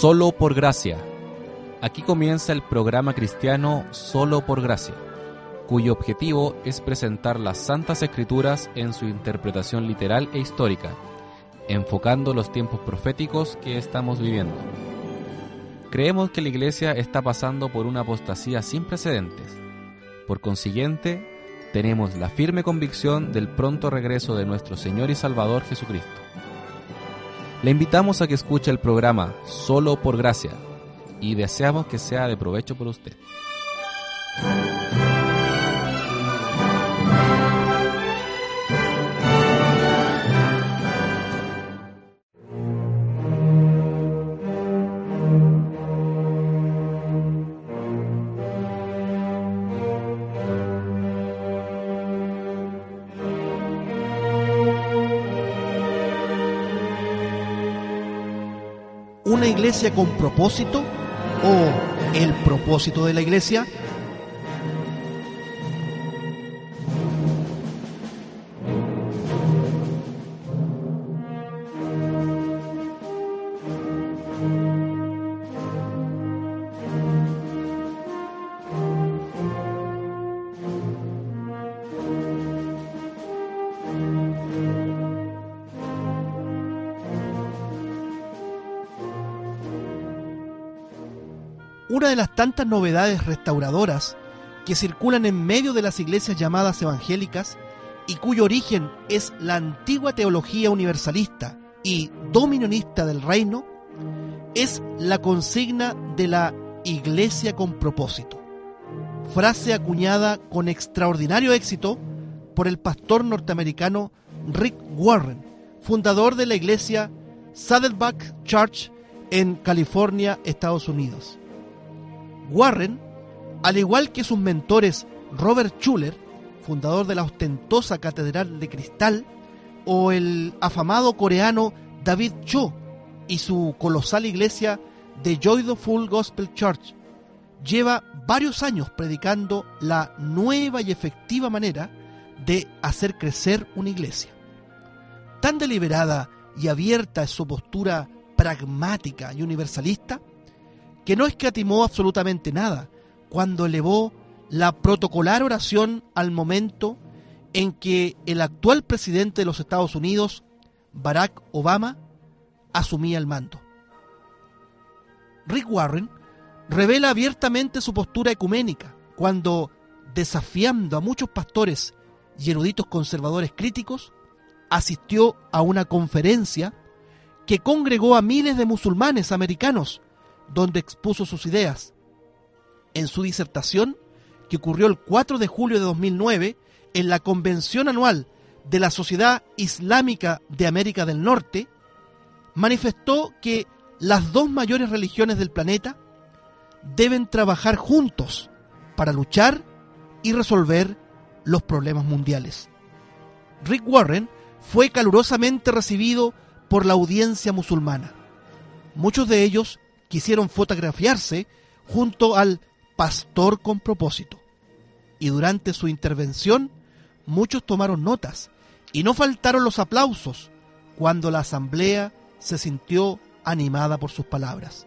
Solo por gracia. Aquí comienza el programa cristiano Solo por gracia, cuyo objetivo es presentar las Santas Escrituras en su interpretación literal e histórica, enfocando los tiempos proféticos que estamos viviendo. Creemos que la Iglesia está pasando por una apostasía sin precedentes. Por consiguiente, tenemos la firme convicción del pronto regreso de nuestro Señor y Salvador Jesucristo. Le invitamos a que escuche el programa Solo por Gracia y deseamos que sea de provecho por usted. Iglesia con propósito o el propósito de la iglesia? Una de las tantas novedades restauradoras que circulan en medio de las iglesias llamadas evangélicas y cuyo origen es la antigua teología universalista y dominionista del reino, es la consigna de la iglesia con propósito, frase acuñada con extraordinario éxito por el pastor norteamericano Rick Warren, fundador de la iglesia Saddleback Church en California, Estados Unidos. Warren, al igual que sus mentores Robert Schuller, fundador de la ostentosa Catedral de Cristal, o el afamado coreano David Cho y su colosal iglesia The Joyful Gospel Church, lleva varios años predicando la nueva y efectiva manera de hacer crecer una iglesia. Tan deliberada y abierta es su postura pragmática y universalista, que no escatimó absolutamente nada cuando elevó la protocolar oración al momento en que el actual presidente de los Estados Unidos, Barack Obama, asumía el mando. Rick Warren revela abiertamente su postura ecuménica cuando, desafiando a muchos pastores y eruditos conservadores críticos, asistió a una conferencia que congregó a miles de musulmanes americanos donde expuso sus ideas. En su disertación, que ocurrió el 4 de julio de 2009 en la convención anual de la Sociedad Islámica de América del Norte, manifestó que las dos mayores religiones del planeta deben trabajar juntos para luchar y resolver los problemas mundiales. Rick Warren fue calurosamente recibido por la audiencia musulmana. Muchos de ellos quisieron fotografiarse junto al pastor con propósito. Y durante su intervención muchos tomaron notas y no faltaron los aplausos cuando la asamblea se sintió animada por sus palabras.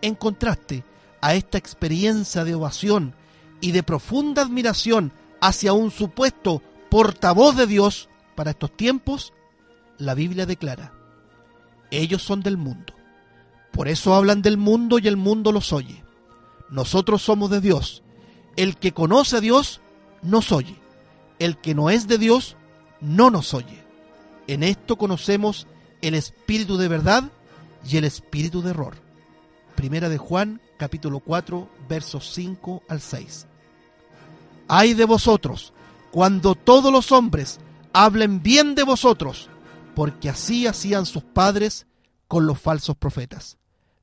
En contraste a esta experiencia de ovación y de profunda admiración hacia un supuesto portavoz de Dios para estos tiempos, la Biblia declara, ellos son del mundo por eso hablan del mundo y el mundo los oye. Nosotros somos de Dios. El que conoce a Dios nos oye. El que no es de Dios no nos oye. En esto conocemos el espíritu de verdad y el espíritu de error. Primera de Juan, capítulo 4, versos 5 al 6. Ay de vosotros, cuando todos los hombres hablen bien de vosotros, porque así hacían sus padres con los falsos profetas.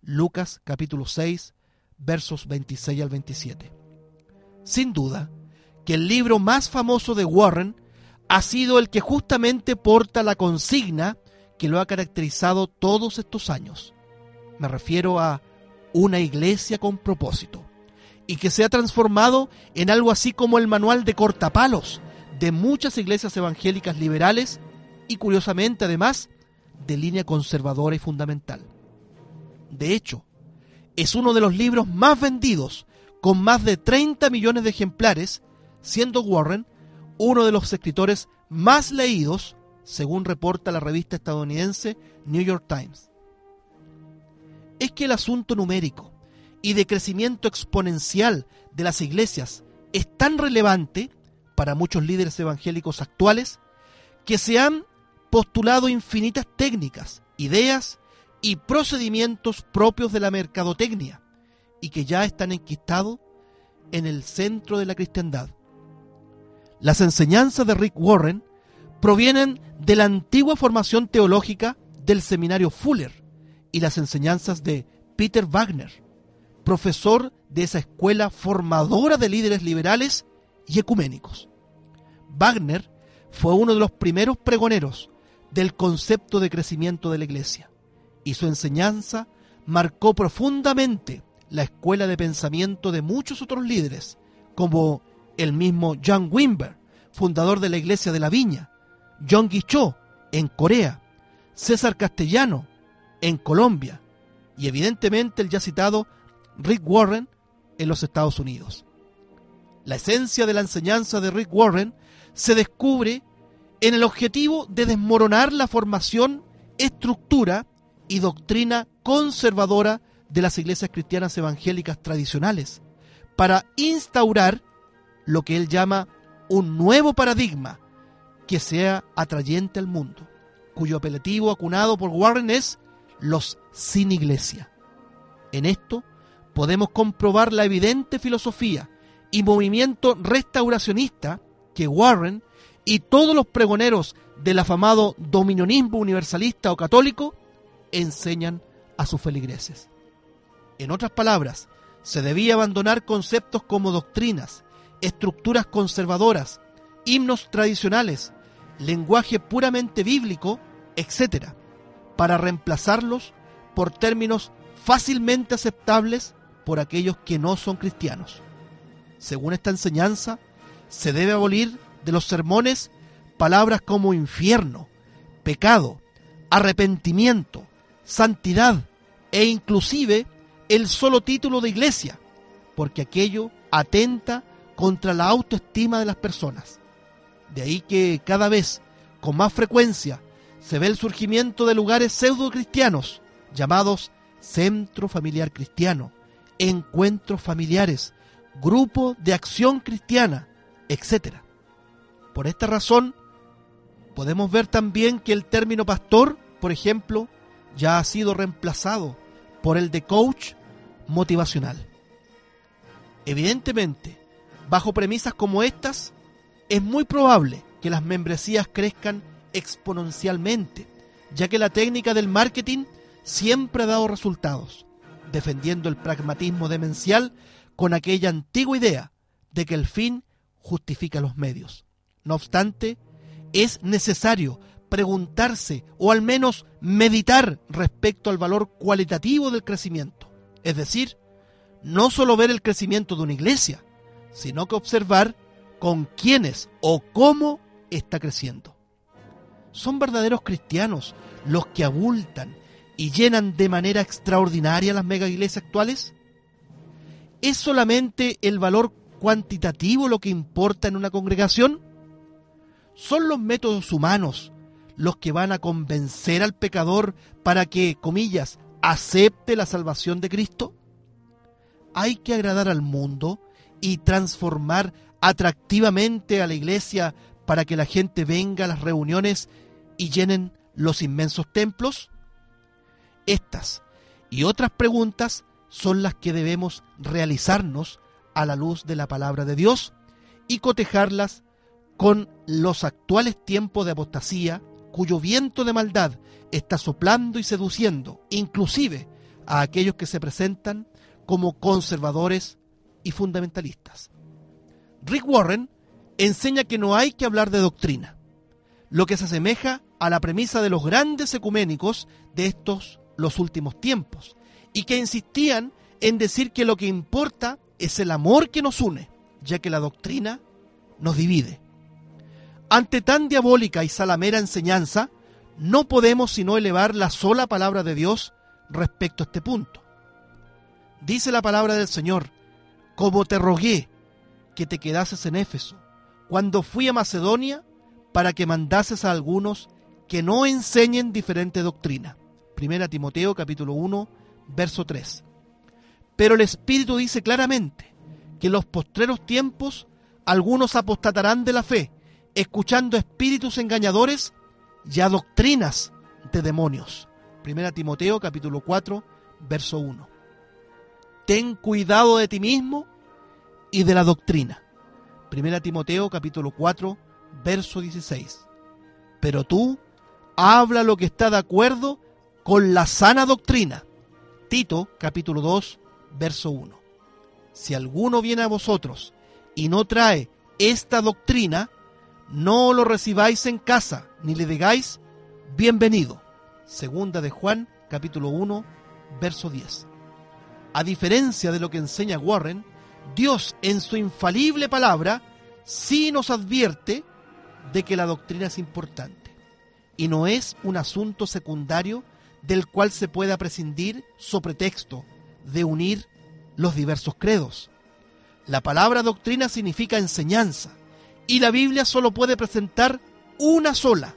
Lucas capítulo 6, versos 26 al 27. Sin duda, que el libro más famoso de Warren ha sido el que justamente porta la consigna que lo ha caracterizado todos estos años. Me refiero a una iglesia con propósito y que se ha transformado en algo así como el manual de cortapalos de muchas iglesias evangélicas liberales y curiosamente además de línea conservadora y fundamental. De hecho, es uno de los libros más vendidos, con más de 30 millones de ejemplares, siendo Warren uno de los escritores más leídos, según reporta la revista estadounidense New York Times. Es que el asunto numérico y de crecimiento exponencial de las iglesias es tan relevante para muchos líderes evangélicos actuales que se han postulado infinitas técnicas, ideas y procedimientos propios de la mercadotecnia y que ya están enquistados en el centro de la cristiandad. Las enseñanzas de Rick Warren provienen de la antigua formación teológica del seminario Fuller y las enseñanzas de Peter Wagner, profesor de esa escuela formadora de líderes liberales y ecuménicos. Wagner fue uno de los primeros pregoneros del concepto de crecimiento de la iglesia y su enseñanza marcó profundamente la escuela de pensamiento de muchos otros líderes, como el mismo John Wimber, fundador de la Iglesia de la Viña, John Guichot en Corea, César Castellano en Colombia y evidentemente el ya citado Rick Warren en los Estados Unidos. La esencia de la enseñanza de Rick Warren se descubre en el objetivo de desmoronar la formación, estructura y doctrina conservadora de las iglesias cristianas evangélicas tradicionales, para instaurar lo que él llama un nuevo paradigma que sea atrayente al mundo, cuyo apelativo acunado por Warren es los sin iglesia. En esto podemos comprobar la evidente filosofía y movimiento restauracionista que Warren y todos los pregoneros del afamado dominionismo universalista o católico enseñan a sus feligreses. En otras palabras, se debía abandonar conceptos como doctrinas, estructuras conservadoras, himnos tradicionales, lenguaje puramente bíblico, etc., para reemplazarlos por términos fácilmente aceptables por aquellos que no son cristianos. Según esta enseñanza, se debe abolir de los sermones palabras como infierno, pecado, arrepentimiento, santidad e inclusive el solo título de iglesia, porque aquello atenta contra la autoestima de las personas. De ahí que cada vez, con más frecuencia, se ve el surgimiento de lugares pseudo cristianos llamados centro familiar cristiano, encuentros familiares, grupo de acción cristiana, etc. Por esta razón, podemos ver también que el término pastor, por ejemplo, ya ha sido reemplazado por el de coach motivacional. Evidentemente, bajo premisas como estas, es muy probable que las membresías crezcan exponencialmente, ya que la técnica del marketing siempre ha dado resultados, defendiendo el pragmatismo demencial con aquella antigua idea de que el fin justifica los medios. No obstante, es necesario preguntarse o al menos meditar respecto al valor cualitativo del crecimiento. Es decir, no solo ver el crecimiento de una iglesia, sino que observar con quiénes o cómo está creciendo. ¿Son verdaderos cristianos los que abultan y llenan de manera extraordinaria las mega iglesias actuales? ¿Es solamente el valor cuantitativo lo que importa en una congregación? ¿Son los métodos humanos los que van a convencer al pecador para que, comillas, acepte la salvación de Cristo? Hay que agradar al mundo y transformar atractivamente a la iglesia para que la gente venga a las reuniones y llenen los inmensos templos? Estas y otras preguntas son las que debemos realizarnos a la luz de la palabra de Dios y cotejarlas con los actuales tiempos de apostasía, cuyo viento de maldad está soplando y seduciendo, inclusive a aquellos que se presentan como conservadores y fundamentalistas. Rick Warren enseña que no hay que hablar de doctrina, lo que se asemeja a la premisa de los grandes ecuménicos de estos los últimos tiempos, y que insistían en decir que lo que importa es el amor que nos une, ya que la doctrina nos divide. Ante tan diabólica y salamera enseñanza, no podemos sino elevar la sola palabra de Dios respecto a este punto. Dice la palabra del Señor, como te rogué que te quedases en Éfeso, cuando fui a Macedonia, para que mandases a algunos que no enseñen diferente doctrina. Primera Timoteo capítulo 1, verso 3. Pero el Espíritu dice claramente que en los postreros tiempos algunos apostatarán de la fe, escuchando espíritus engañadores y a doctrinas de demonios. Primera Timoteo capítulo 4, verso 1. Ten cuidado de ti mismo y de la doctrina. Primera Timoteo capítulo 4, verso 16. Pero tú habla lo que está de acuerdo con la sana doctrina. Tito capítulo 2, verso 1. Si alguno viene a vosotros y no trae esta doctrina, no lo recibáis en casa, ni le digáis bienvenido. Segunda de Juan, capítulo 1, verso 10. A diferencia de lo que enseña Warren, Dios en su infalible palabra sí nos advierte de que la doctrina es importante y no es un asunto secundario del cual se pueda prescindir sobre texto de unir los diversos credos. La palabra doctrina significa enseñanza y la Biblia solo puede presentar una sola.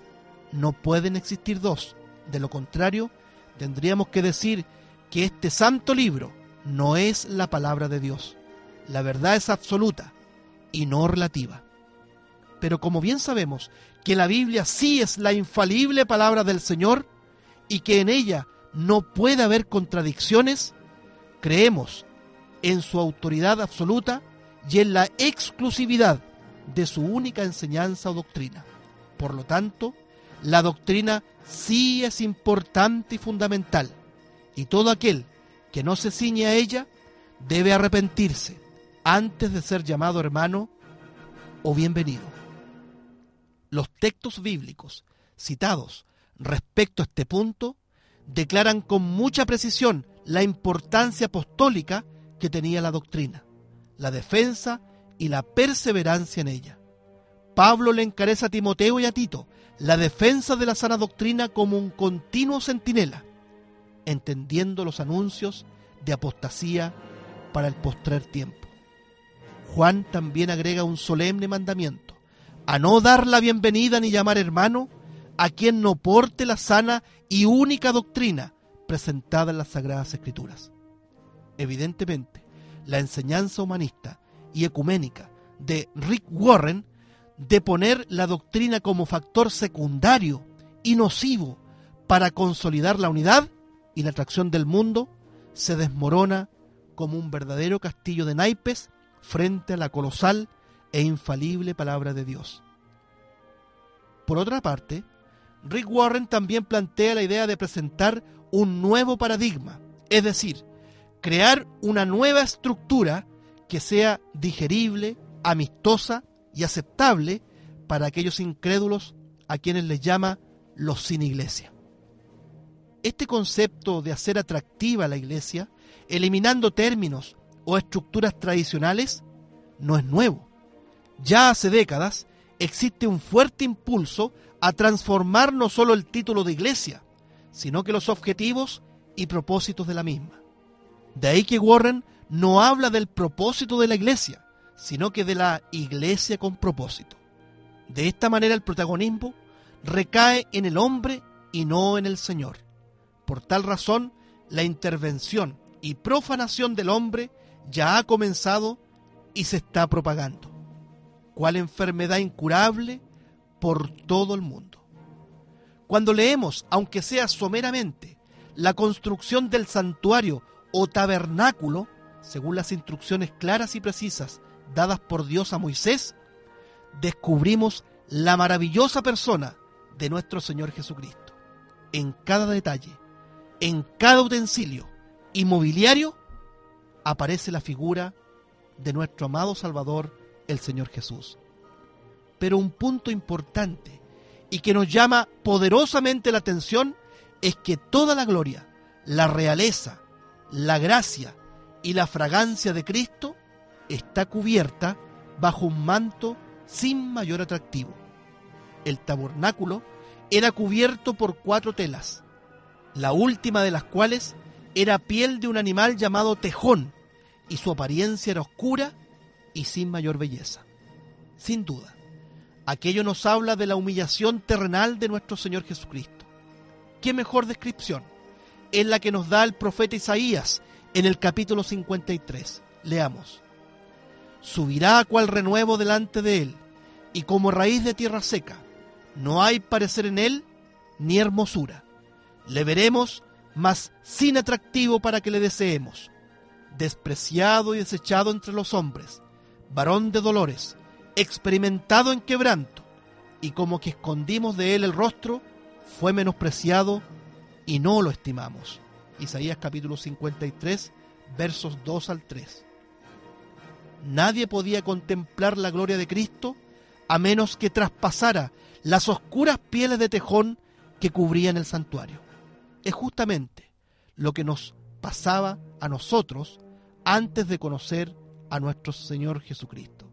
No pueden existir dos. De lo contrario, tendríamos que decir que este santo libro no es la palabra de Dios. La verdad es absoluta y no relativa. Pero como bien sabemos que la Biblia sí es la infalible palabra del Señor y que en ella no puede haber contradicciones, creemos en su autoridad absoluta y en la exclusividad de su única enseñanza o doctrina. Por lo tanto, la doctrina sí es importante y fundamental, y todo aquel que no se ciñe a ella debe arrepentirse antes de ser llamado hermano o bienvenido. Los textos bíblicos citados respecto a este punto declaran con mucha precisión la importancia apostólica que tenía la doctrina, la defensa y la perseverancia en ella. Pablo le encarece a Timoteo y a Tito la defensa de la sana doctrina como un continuo centinela, entendiendo los anuncios de apostasía para el postrer tiempo. Juan también agrega un solemne mandamiento, a no dar la bienvenida ni llamar hermano a quien no porte la sana y única doctrina presentada en las Sagradas Escrituras. Evidentemente, la enseñanza humanista y ecuménica de Rick Warren de poner la doctrina como factor secundario y nocivo para consolidar la unidad y la atracción del mundo, se desmorona como un verdadero castillo de naipes frente a la colosal e infalible palabra de Dios. Por otra parte, Rick Warren también plantea la idea de presentar un nuevo paradigma, es decir, crear una nueva estructura que sea digerible, amistosa y aceptable para aquellos incrédulos a quienes les llama los sin iglesia. Este concepto de hacer atractiva la iglesia, eliminando términos o estructuras tradicionales, no es nuevo. Ya hace décadas existe un fuerte impulso a transformar no solo el título de iglesia, sino que los objetivos y propósitos de la misma. De ahí que Warren no habla del propósito de la iglesia, sino que de la iglesia con propósito. De esta manera el protagonismo recae en el hombre y no en el Señor. Por tal razón, la intervención y profanación del hombre ya ha comenzado y se está propagando. ¿Cuál enfermedad incurable por todo el mundo? Cuando leemos, aunque sea someramente, la construcción del santuario o tabernáculo, según las instrucciones claras y precisas dadas por Dios a Moisés, descubrimos la maravillosa persona de nuestro Señor Jesucristo. En cada detalle, en cada utensilio y mobiliario, aparece la figura de nuestro amado Salvador, el Señor Jesús. Pero un punto importante y que nos llama poderosamente la atención es que toda la gloria, la realeza, la gracia y la fragancia de Cristo está cubierta bajo un manto sin mayor atractivo. El tabernáculo era cubierto por cuatro telas, la última de las cuales era piel de un animal llamado tejón, y su apariencia era oscura y sin mayor belleza. Sin duda, aquello nos habla de la humillación terrenal de nuestro Señor Jesucristo. ¿Qué mejor descripción? Es la que nos da el profeta Isaías en el capítulo 53. Leamos. Subirá cual renuevo delante de él, y como raíz de tierra seca, no hay parecer en él ni hermosura. Le veremos, mas sin atractivo para que le deseemos. Despreciado y desechado entre los hombres, varón de dolores, experimentado en quebranto, y como que escondimos de él el rostro, fue menospreciado y no lo estimamos. Isaías capítulo 53, versos 2 al 3. Nadie podía contemplar la gloria de Cristo a menos que traspasara las oscuras pieles de tejón que cubrían el santuario. Es justamente lo que nos pasaba a nosotros antes de conocer a nuestro Señor Jesucristo.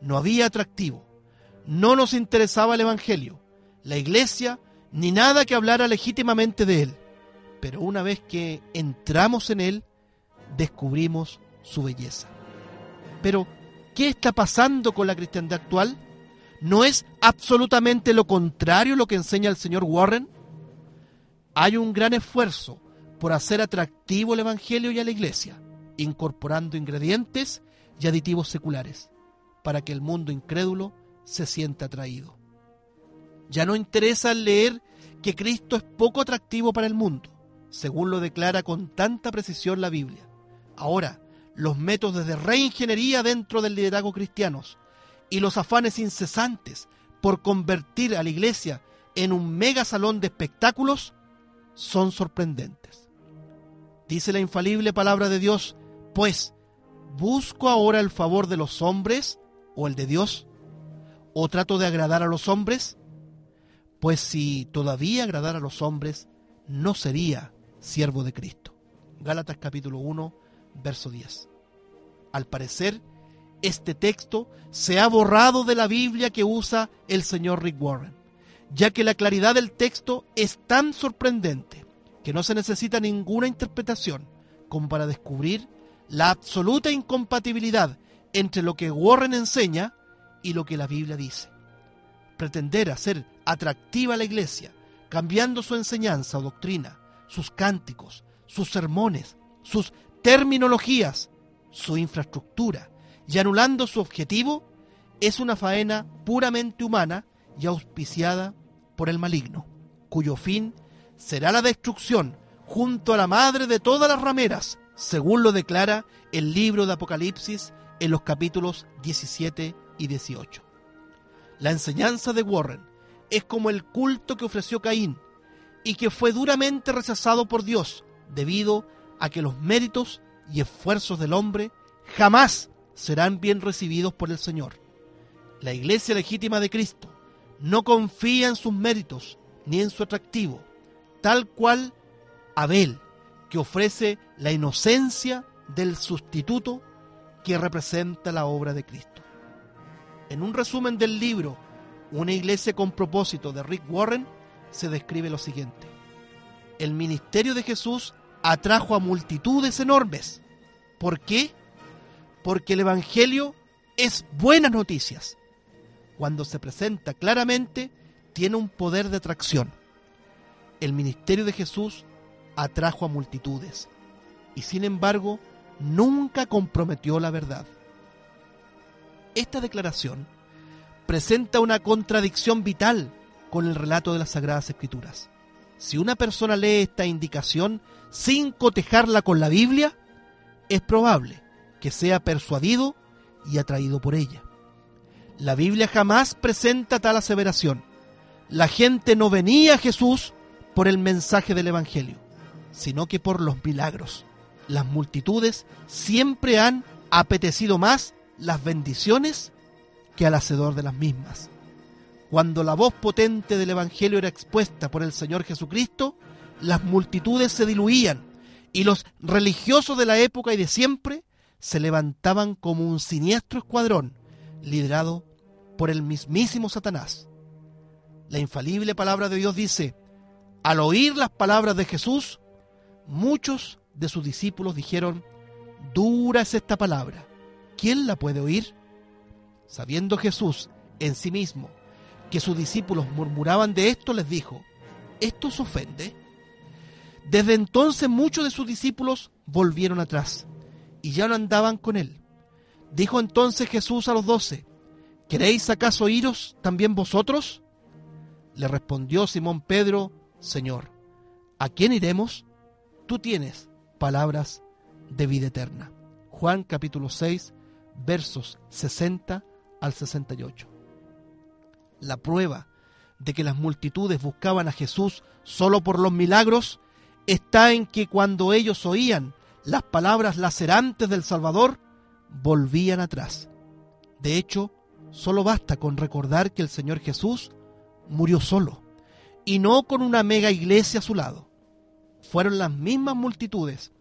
No había atractivo, no nos interesaba el Evangelio, la iglesia, ni nada que hablara legítimamente de Él. Pero una vez que entramos en Él, descubrimos su belleza. Pero, ¿qué está pasando con la cristiandad actual? ¿No es absolutamente lo contrario lo que enseña el señor Warren? Hay un gran esfuerzo por hacer atractivo el Evangelio y a la Iglesia, incorporando ingredientes y aditivos seculares, para que el mundo incrédulo se sienta atraído. Ya no interesa leer que Cristo es poco atractivo para el mundo, según lo declara con tanta precisión la Biblia. Ahora, los métodos de reingeniería dentro del liderazgo cristianos y los afanes incesantes por convertir a la iglesia en un mega salón de espectáculos son sorprendentes. Dice la infalible palabra de Dios, pues, ¿busco ahora el favor de los hombres o el de Dios? ¿O trato de agradar a los hombres? Pues si todavía agradara a los hombres, no sería siervo de Cristo. Gálatas capítulo 1, verso 10. Al parecer, este texto se ha borrado de la Biblia que usa el señor Rick Warren, ya que la claridad del texto es tan sorprendente que no se necesita ninguna interpretación como para descubrir la absoluta incompatibilidad entre lo que Warren enseña y lo que la Biblia dice. Pretender hacer atractiva la iglesia, cambiando su enseñanza o doctrina, sus cánticos, sus sermones, sus terminologías, su infraestructura, y anulando su objetivo, es una faena puramente humana y auspiciada por el maligno, cuyo fin será la destrucción junto a la madre de todas las rameras, según lo declara el libro de Apocalipsis en los capítulos 17 y 18. La enseñanza de Warren es como el culto que ofreció Caín y que fue duramente rechazado por Dios debido a que los méritos y esfuerzos del hombre jamás serán bien recibidos por el Señor. La iglesia legítima de Cristo no confía en sus méritos ni en su atractivo, tal cual Abel, que ofrece la inocencia del sustituto que representa la obra de Cristo. En un resumen del libro Una iglesia con propósito de Rick Warren, se describe lo siguiente. El ministerio de Jesús atrajo a multitudes enormes. ¿Por qué? porque el Evangelio es buenas noticias. Cuando se presenta claramente, tiene un poder de atracción. El ministerio de Jesús atrajo a multitudes y sin embargo nunca comprometió la verdad. Esta declaración presenta una contradicción vital con el relato de las Sagradas Escrituras. Si una persona lee esta indicación sin cotejarla con la Biblia, es probable que sea persuadido y atraído por ella. La Biblia jamás presenta tal aseveración. La gente no venía a Jesús por el mensaje del Evangelio, sino que por los milagros. Las multitudes siempre han apetecido más las bendiciones que al hacedor de las mismas. Cuando la voz potente del Evangelio era expuesta por el Señor Jesucristo, las multitudes se diluían y los religiosos de la época y de siempre se levantaban como un siniestro escuadrón liderado por el mismísimo Satanás. La infalible palabra de Dios dice, al oír las palabras de Jesús, muchos de sus discípulos dijeron, dura es esta palabra, ¿quién la puede oír? Sabiendo Jesús en sí mismo que sus discípulos murmuraban de esto, les dijo, ¿esto os ofende? Desde entonces muchos de sus discípulos volvieron atrás y ya no andaban con él. Dijo entonces Jesús a los doce, ¿queréis acaso iros también vosotros? Le respondió Simón Pedro, Señor, ¿a quién iremos? Tú tienes palabras de vida eterna. Juan capítulo 6, versos 60 al 68. La prueba de que las multitudes buscaban a Jesús solo por los milagros está en que cuando ellos oían las palabras lacerantes del Salvador, volvían atrás. De hecho, solo basta con recordar que el Señor Jesús murió solo y no con una mega iglesia a su lado. Fueron las mismas multitudes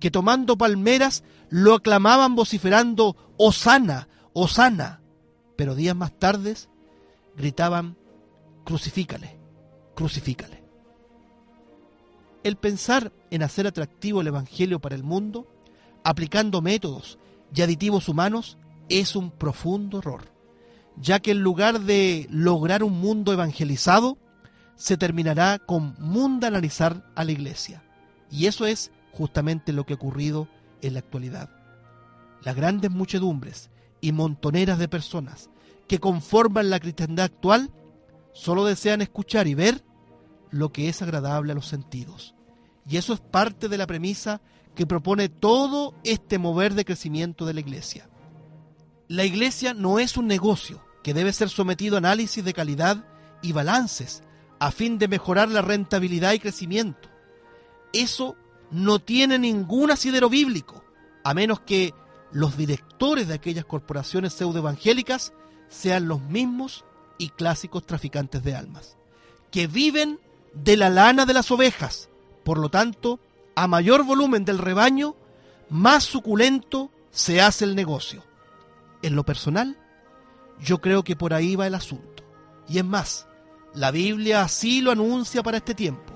que tomando palmeras lo aclamaban vociferando Osana, Osana, pero días más tarde gritaban crucifícale, crucifícale. El pensar en hacer atractivo el Evangelio para el mundo, aplicando métodos y aditivos humanos, es un profundo error, ya que en lugar de lograr un mundo evangelizado, se terminará con mundanalizar a la iglesia. Y eso es justamente lo que ha ocurrido en la actualidad. Las grandes muchedumbres y montoneras de personas que conforman la cristiandad actual solo desean escuchar y ver lo que es agradable a los sentidos. Y eso es parte de la premisa que propone todo este mover de crecimiento de la iglesia. La iglesia no es un negocio que debe ser sometido a análisis de calidad y balances a fin de mejorar la rentabilidad y crecimiento. Eso no tiene ningún asidero bíblico, a menos que los directores de aquellas corporaciones pseudoevangélicas sean los mismos y clásicos traficantes de almas, que viven de la lana de las ovejas. Por lo tanto, a mayor volumen del rebaño, más suculento se hace el negocio. En lo personal, yo creo que por ahí va el asunto. Y es más, la Biblia así lo anuncia para este tiempo.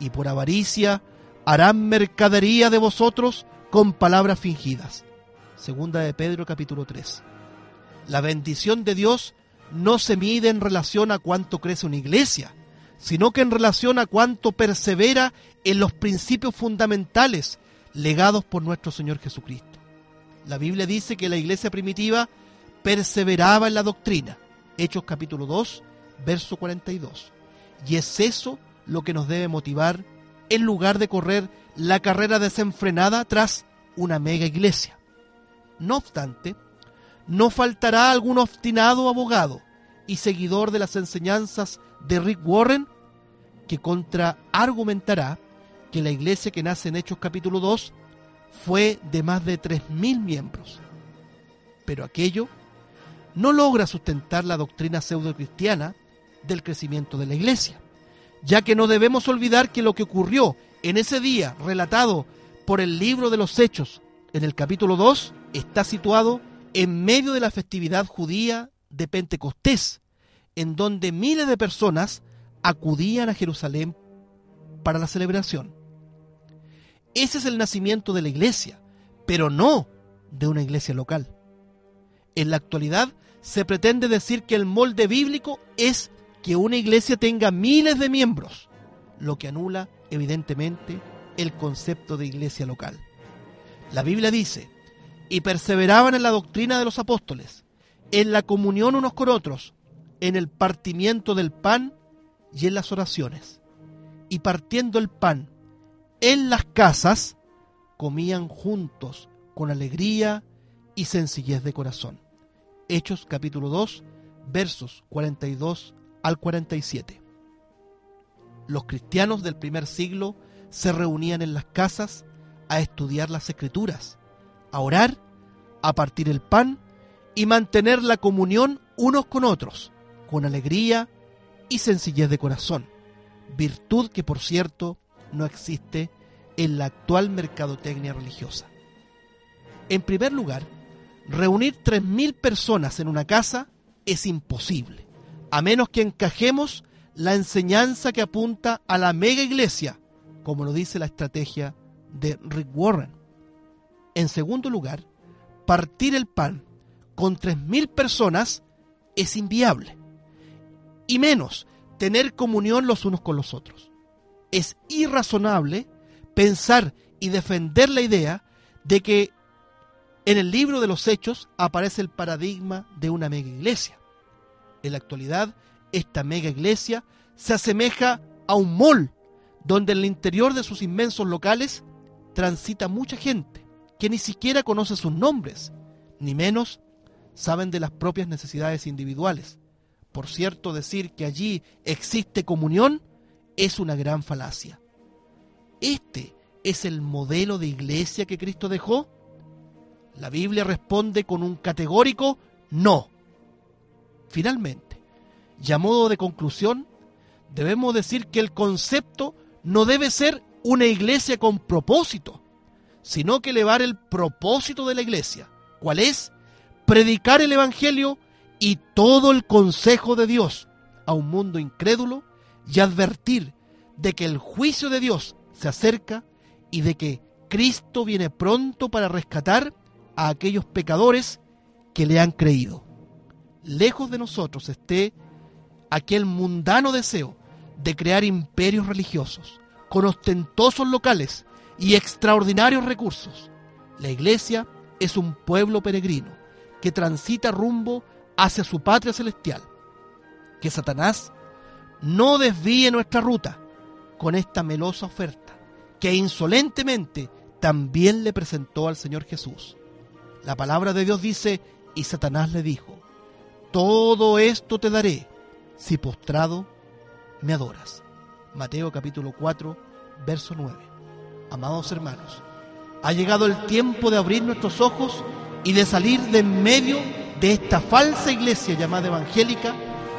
Y por avaricia harán mercadería de vosotros con palabras fingidas. Segunda de Pedro capítulo 3. La bendición de Dios no se mide en relación a cuánto crece una iglesia, sino que en relación a cuánto persevera en los principios fundamentales legados por nuestro Señor Jesucristo. La Biblia dice que la iglesia primitiva perseveraba en la doctrina. Hechos capítulo 2, verso 42. Y es eso lo que nos debe motivar en lugar de correr la carrera desenfrenada tras una mega iglesia. No obstante, no faltará algún obstinado abogado y seguidor de las enseñanzas de Rick Warren que contraargumentará que la iglesia que nace en Hechos capítulo 2 fue de más de 3.000 miembros. Pero aquello no logra sustentar la doctrina pseudo-cristiana del crecimiento de la iglesia, ya que no debemos olvidar que lo que ocurrió en ese día relatado por el libro de los Hechos en el capítulo 2 está situado en medio de la festividad judía de Pentecostés, en donde miles de personas acudían a Jerusalén para la celebración. Ese es el nacimiento de la iglesia, pero no de una iglesia local. En la actualidad se pretende decir que el molde bíblico es que una iglesia tenga miles de miembros, lo que anula evidentemente el concepto de iglesia local. La Biblia dice, y perseveraban en la doctrina de los apóstoles, en la comunión unos con otros, en el partimiento del pan y en las oraciones. Y partiendo el pan en las casas, comían juntos con alegría y sencillez de corazón. Hechos capítulo 2, versos 42 al 47. Los cristianos del primer siglo se reunían en las casas a estudiar las escrituras, a orar, a partir el pan y mantener la comunión unos con otros, con alegría y sencillez de corazón, virtud que por cierto no existe en la actual mercadotecnia religiosa. En primer lugar, reunir 3.000 personas en una casa es imposible, a menos que encajemos la enseñanza que apunta a la mega iglesia, como lo dice la estrategia de Rick Warren. En segundo lugar, partir el pan con 3.000 personas es inviable. Y menos, tener comunión los unos con los otros. Es irrazonable pensar y defender la idea de que en el libro de los hechos aparece el paradigma de una mega iglesia. En la actualidad, esta mega iglesia se asemeja a un mall donde en el interior de sus inmensos locales transita mucha gente que ni siquiera conoce sus nombres, ni menos saben de las propias necesidades individuales. Por cierto, decir que allí existe comunión es una gran falacia. ¿Este es el modelo de iglesia que Cristo dejó? La Biblia responde con un categórico no. Finalmente, y a modo de conclusión, debemos decir que el concepto no debe ser una iglesia con propósito, sino que elevar el propósito de la iglesia. ¿Cuál es? Predicar el Evangelio y todo el consejo de Dios a un mundo incrédulo y advertir de que el juicio de Dios se acerca y de que Cristo viene pronto para rescatar a aquellos pecadores que le han creído. Lejos de nosotros esté aquel mundano deseo de crear imperios religiosos con ostentosos locales y extraordinarios recursos. La iglesia es un pueblo peregrino que transita rumbo hacia su patria celestial. Que Satanás no desvíe nuestra ruta con esta melosa oferta que insolentemente también le presentó al Señor Jesús. La palabra de Dios dice, y Satanás le dijo, todo esto te daré si postrado me adoras. Mateo capítulo 4, verso 9. Amados hermanos, ha llegado el tiempo de abrir nuestros ojos y de salir de en medio de esta falsa iglesia llamada evangélica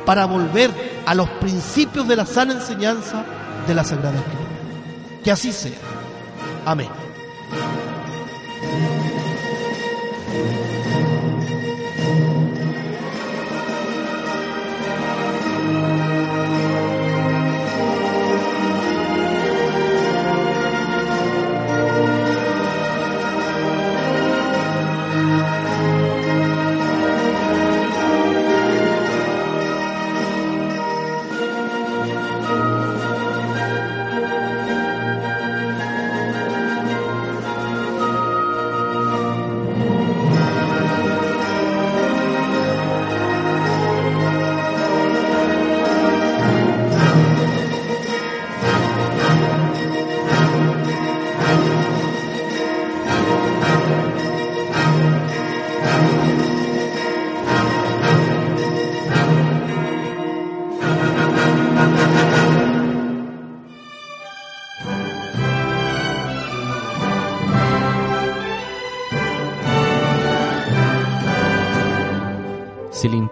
para volver a los principios de la sana enseñanza de la Sagrada Escritura. Que así sea. Amén.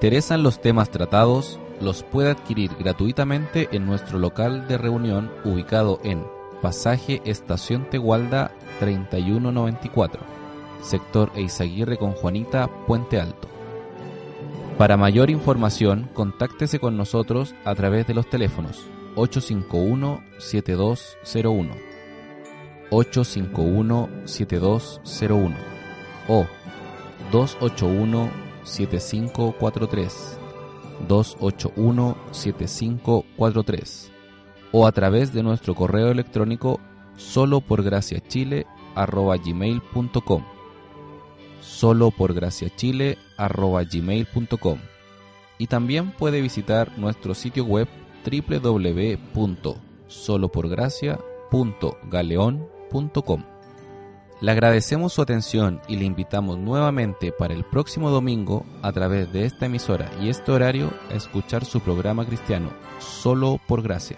Interesan los temas tratados, los puede adquirir gratuitamente en nuestro local de reunión ubicado en Pasaje Estación Tegualda 3194, sector Eizaguirre con Juanita, Puente Alto. Para mayor información, contáctese con nosotros a través de los teléfonos 851-7201, 851-7201 o 281 7543 281 7543 o a través de nuestro correo electrónico solo por gracia chile arroba gmail.com solo por gracia chile arroba gmail.com y también puede visitar nuestro sitio web www.soloporgracia.galeon.com Le agradecemos su atención y le invitamos nuevamente para el próximo domingo a través de esta emisora y este horario a escuchar su programa cristiano, solo por gracia.